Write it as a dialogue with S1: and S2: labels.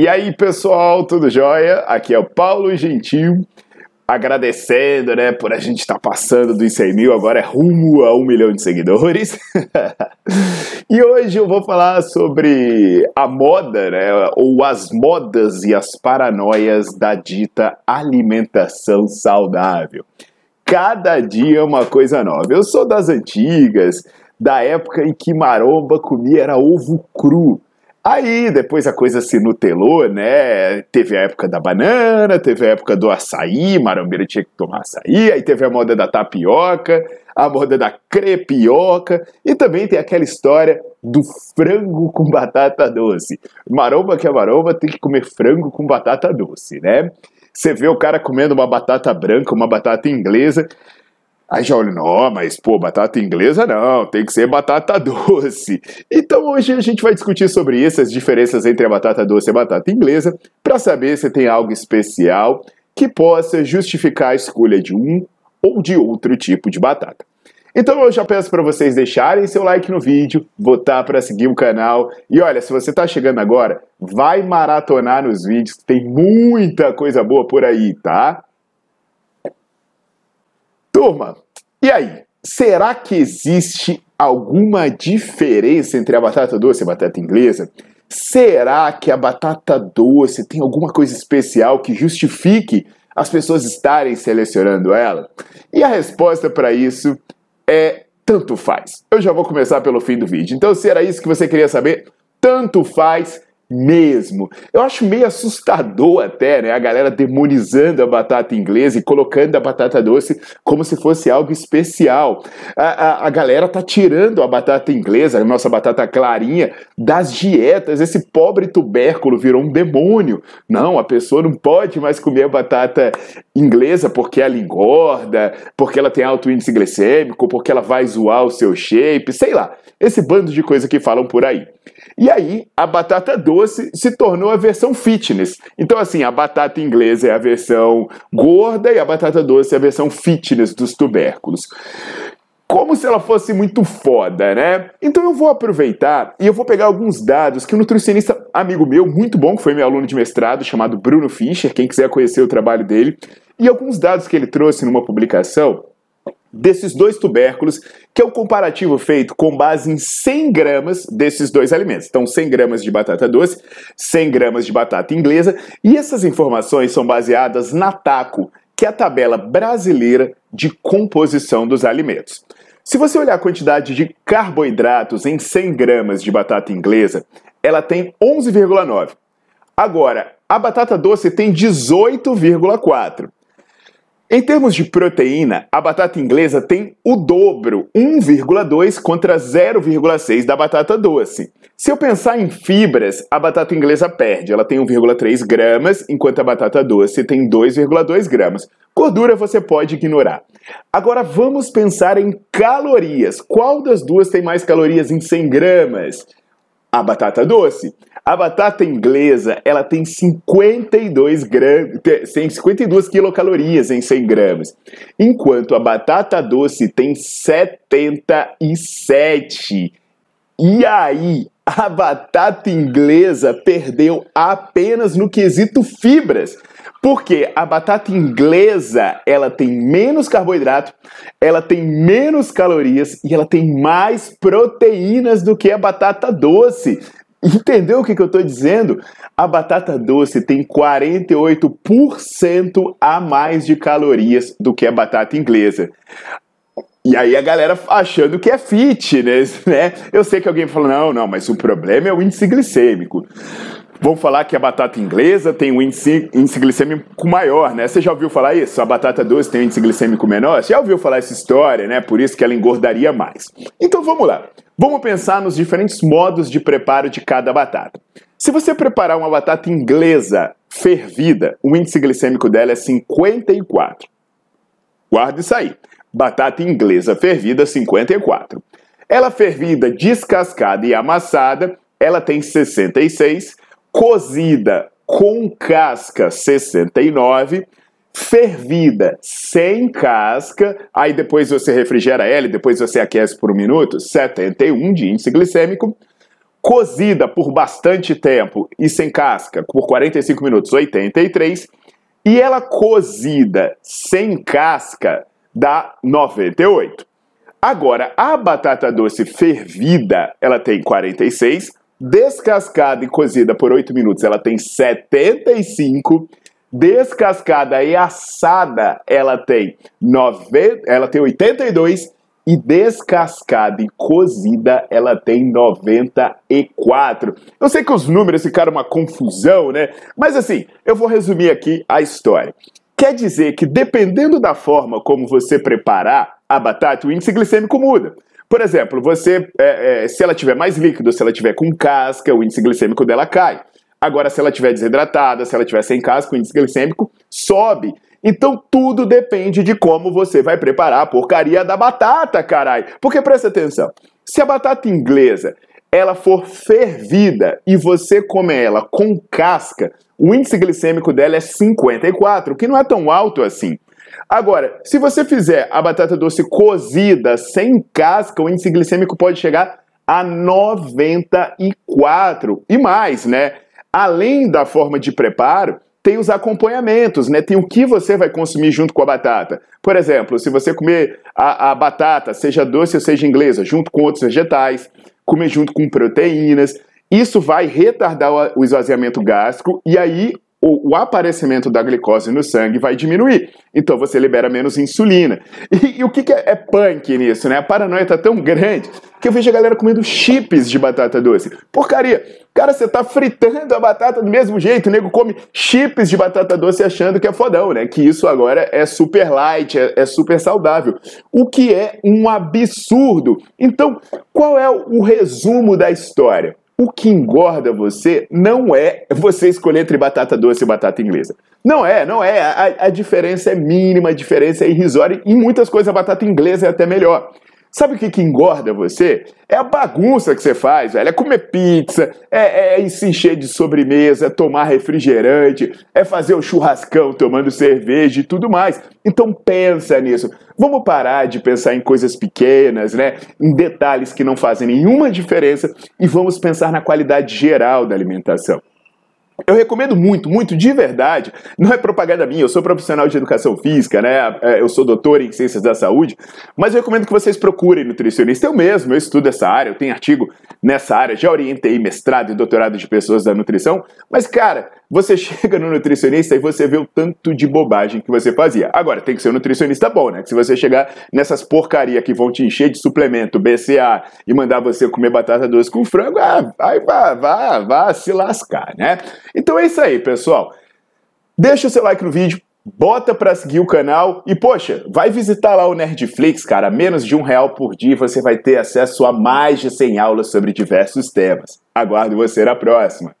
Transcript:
S1: E aí, pessoal, tudo jóia? Aqui é o Paulo Gentil agradecendo, né, por a gente estar tá passando dos 100 mil, agora é rumo a um milhão de seguidores. e hoje eu vou falar sobre a moda, né, ou as modas e as paranoias da dita alimentação saudável. Cada dia é uma coisa nova. Eu sou das antigas, da época em que maromba comia era ovo cru. Aí depois a coisa se nutelou, né? Teve a época da banana, teve a época do açaí, marombeiro tinha que tomar açaí, aí teve a moda da tapioca, a moda da crepioca, e também tem aquela história do frango com batata doce. Maromba que é maromba tem que comer frango com batata doce, né? Você vê o cara comendo uma batata branca, uma batata inglesa, Aí já olha, não, mas pô, batata inglesa não, tem que ser batata doce. Então hoje a gente vai discutir sobre isso, as diferenças entre a batata doce e a batata inglesa, para saber se tem algo especial que possa justificar a escolha de um ou de outro tipo de batata. Então eu já peço para vocês deixarem seu like no vídeo, botar para seguir o canal. E olha, se você está chegando agora, vai maratonar nos vídeos, tem muita coisa boa por aí, tá? Turma, e aí? Será que existe alguma diferença entre a batata doce e a batata inglesa? Será que a batata doce tem alguma coisa especial que justifique as pessoas estarem selecionando ela? E a resposta para isso é tanto faz. Eu já vou começar pelo fim do vídeo. Então, se era isso que você queria saber, tanto faz mesmo. Eu acho meio assustador até, né? A galera demonizando a batata inglesa e colocando a batata doce como se fosse algo especial. A, a, a galera tá tirando a batata inglesa, a nossa batata clarinha, das dietas. Esse pobre tubérculo virou um demônio. Não, a pessoa não pode mais comer batata inglesa porque ela engorda, porque ela tem alto índice glicêmico, porque ela vai zoar o seu shape, sei lá. Esse bando de coisa que falam por aí. E aí, a batata doce se tornou a versão fitness. Então, assim, a batata inglesa é a versão gorda e a batata doce é a versão fitness dos tubérculos. Como se ela fosse muito foda, né? Então eu vou aproveitar e eu vou pegar alguns dados que um nutricionista amigo meu, muito bom, que foi meu aluno de mestrado, chamado Bruno Fischer, quem quiser conhecer o trabalho dele, e alguns dados que ele trouxe numa publicação desses dois tubérculos, que é o comparativo feito com base em 100 gramas desses dois alimentos. Então, 100 gramas de batata doce, 100 gramas de batata inglesa, e essas informações são baseadas na TACO, que é a tabela brasileira de composição dos alimentos. Se você olhar a quantidade de carboidratos em 100 gramas de batata inglesa, ela tem 11,9. Agora, a batata doce tem 18,4. Em termos de proteína, a batata inglesa tem o dobro, 1,2 contra 0,6 da batata doce. Se eu pensar em fibras, a batata inglesa perde, ela tem 1,3 gramas, enquanto a batata doce tem 2,2 gramas. Gordura você pode ignorar. Agora vamos pensar em calorias. Qual das duas tem mais calorias em 100 gramas? A batata doce. A batata inglesa, ela tem 52 gramas, tem 52 quilocalorias em 100 gramas, enquanto a batata doce tem 77. E aí, a batata inglesa perdeu apenas no quesito fibras. Porque a batata inglesa, ela tem menos carboidrato, ela tem menos calorias e ela tem mais proteínas do que a batata doce. Entendeu o que, que eu estou dizendo? A batata doce tem 48% a mais de calorias do que a batata inglesa. E aí a galera achando que é fitness, né? Eu sei que alguém falou, não, não, mas o problema é o índice glicêmico. Vamos falar que a batata inglesa tem um índice, índice, glicêmico maior, né? Você já ouviu falar isso? A batata doce tem um índice glicêmico menor? Você já ouviu falar essa história, né? Por isso que ela engordaria mais. Então vamos lá. Vamos pensar nos diferentes modos de preparo de cada batata. Se você preparar uma batata inglesa fervida, o índice glicêmico dela é 54. Guarda isso aí. Batata inglesa fervida, 54. Ela fervida, descascada e amassada, ela tem 66 cozida com casca 69, fervida sem casca, aí depois você refrigera ela e depois você aquece por um minuto, 71 de índice glicêmico, cozida por bastante tempo e sem casca por 45 minutos, 83, e ela cozida sem casca dá 98. Agora, a batata doce fervida, ela tem 46, Descascada e cozida por 8 minutos, ela tem 75. Descascada e assada, ela tem 90, ela tem 82 e descascada e cozida, ela tem 94. Eu sei que os números ficaram uma confusão, né? Mas assim, eu vou resumir aqui a história. Quer dizer que dependendo da forma como você preparar a batata, o índice glicêmico muda. Por exemplo, você, é, é, se ela tiver mais líquido, se ela tiver com casca, o índice glicêmico dela cai. Agora, se ela tiver desidratada, se ela tiver sem casca, o índice glicêmico sobe. Então tudo depende de como você vai preparar a porcaria da batata, carai. Porque presta atenção, se a batata inglesa ela for fervida e você comer ela com casca, o índice glicêmico dela é 54, que não é tão alto assim. Agora, se você fizer a batata doce cozida, sem casca, o índice glicêmico pode chegar a 94 e mais, né? Além da forma de preparo, tem os acompanhamentos, né? Tem o que você vai consumir junto com a batata. Por exemplo, se você comer a, a batata, seja doce ou seja inglesa, junto com outros vegetais, comer junto com proteínas, isso vai retardar o esvaziamento gástrico e aí o, o, aparecimento da glicose no sangue vai diminuir. Então você libera menos insulina. E, e o que, que é, é, punk nisso, né? A paranoia tá tão grande que eu vejo a galera comendo chips de batata doce. Porcaria! Cara, você tá fritando a batata do mesmo jeito. O nego come chips de batata doce achando que é fodão, né? Que isso agora é super light, é, é super saudável. O que é um absurdo. Então, qual é o resumo da história? O que engorda você não é você escolher entre batata doce e batata inglesa. Não é, não é. A, a diferença é mínima, a diferença é irrisória. E muitas coisas a batata inglesa é até melhor. Sabe o que, que engorda você? É a bagunça que você faz, velho. É comer pizza, é, é se encher de sobremesa, é tomar refrigerante, é fazer o churrascão tomando cerveja e tudo mais. Então pensa nisso. Vamos parar de pensar em coisas pequenas, né? Em detalhes que não fazem nenhuma diferença e vamos pensar na qualidade geral da alimentação. Eu recomendo muito, muito de verdade. Não é propaganda minha, eu sou profissional de educação física, né? É, eu sou doutor em ciências da saúde, mas eu recomendo que vocês procurem nutricionista. Eu mesmo, eu estudo essa área, eu tenho artigo nessa área, já orientei mestrado e doutorado de pessoas da nutrição, mas cara, você chega no nutricionista e você vê o tanto de bobagem que você fazia. Agora, tem que ser um nutricionista bom, né? Que se você chegar nessas porcaria que vão te encher de suplemento, BCA, e mandar você comer batata doce com frango, ah, vai, vai, vai, se lascar, né? Então é isso aí, pessoal. Deixa o seu like no vídeo, bota pra seguir o canal e, poxa, vai visitar lá o Nerdflix, cara. Menos de um real por dia você vai ter acesso a mais de 100 aulas sobre diversos temas. Aguardo você na próxima.